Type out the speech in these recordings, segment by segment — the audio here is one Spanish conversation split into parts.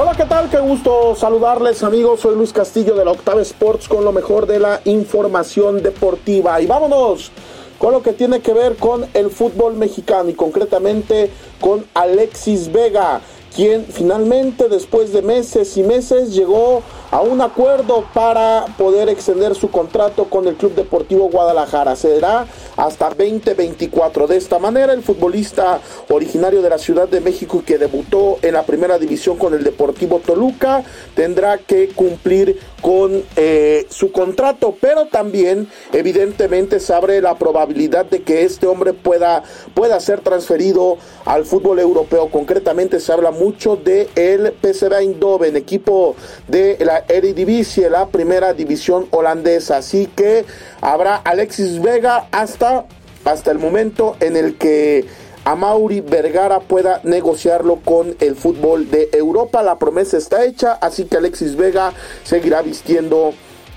Hola, ¿qué tal? Qué gusto saludarles amigos. Soy Luis Castillo de la Octava Sports con lo mejor de la información deportiva. Y vámonos con lo que tiene que ver con el fútbol mexicano y concretamente con Alexis Vega, quien finalmente después de meses y meses llegó a un acuerdo para poder extender su contrato con el Club Deportivo Guadalajara. Será hasta 2024. De esta manera, el futbolista originario de la Ciudad de México y que debutó en la primera división con el Deportivo Toluca tendrá que cumplir con eh, su contrato, pero también evidentemente se abre la probabilidad de que este hombre pueda, pueda ser transferido al fútbol europeo. Concretamente se habla mucho de el PSV Eindhoven, equipo de la Eredivisie, la primera división holandesa. Así que habrá Alexis Vega hasta, hasta el momento en el que a Mauri Vergara pueda negociarlo con el fútbol de Europa. La promesa está hecha, así que Alexis Vega seguirá vistiendo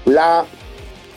la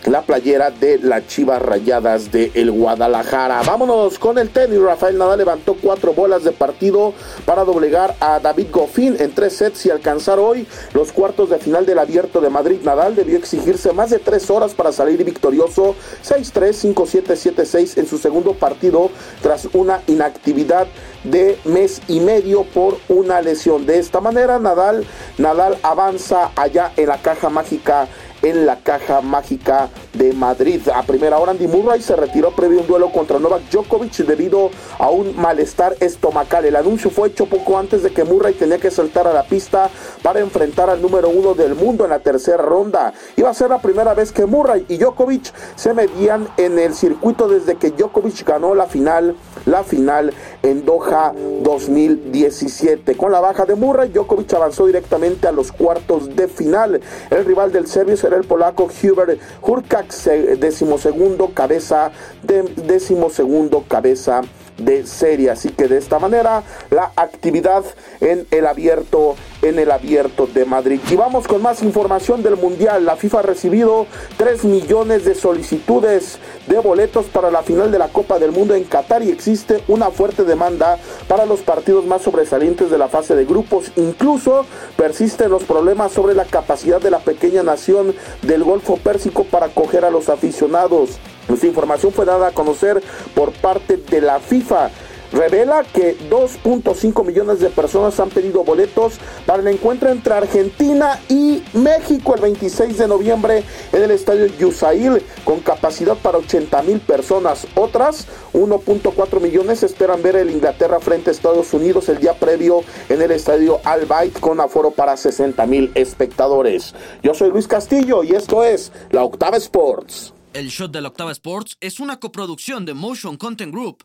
la playera de las Chivas Rayadas de el Guadalajara. Vámonos con el tenis. Rafael Nadal levantó cuatro bolas de partido para doblegar a David Goffin en tres sets y alcanzar hoy los cuartos de final del Abierto de Madrid. Nadal debió exigirse más de tres horas para salir victorioso 6-3, 5-7, 7-6 en su segundo partido tras una inactividad de mes y medio por una lesión. De esta manera, Nadal, Nadal avanza allá en la caja mágica en la caja mágica de Madrid. A primera hora Andy Murray se retiró previo a un duelo contra Novak Djokovic debido a un malestar estomacal. El anuncio fue hecho poco antes de que Murray tenía que saltar a la pista para enfrentar al número uno del mundo en la tercera ronda. Iba a ser la primera vez que Murray y Djokovic se medían en el circuito desde que Djokovic ganó la final, la final en Doha 2017. Con la baja de Murray, Djokovic avanzó directamente a los cuartos de final. El rival del serbio será el polaco Hubert Hurkacz, decimosegundo cabeza de decimosegundo cabeza de serie. Así que de esta manera la actividad en el abierto en el abierto de Madrid. Y vamos con más información del Mundial. La FIFA ha recibido 3 millones de solicitudes de boletos para la final de la Copa del Mundo en Qatar y existe una fuerte demanda para los partidos más sobresalientes de la fase de grupos. Incluso persisten los problemas sobre la capacidad de la pequeña nación del Golfo Pérsico para acoger a los aficionados. Esta información fue dada a conocer por parte de la FIFA revela que 2.5 millones de personas han pedido boletos para el encuentro entre Argentina y México el 26 de noviembre en el estadio Yusail con capacidad para 80 mil personas. Otras 1.4 millones esperan ver el Inglaterra frente a Estados Unidos el día previo en el estadio Al con aforo para 60 mil espectadores. Yo soy Luis Castillo y esto es la Octava Sports. El shot de la Octava Sports es una coproducción de Motion Content Group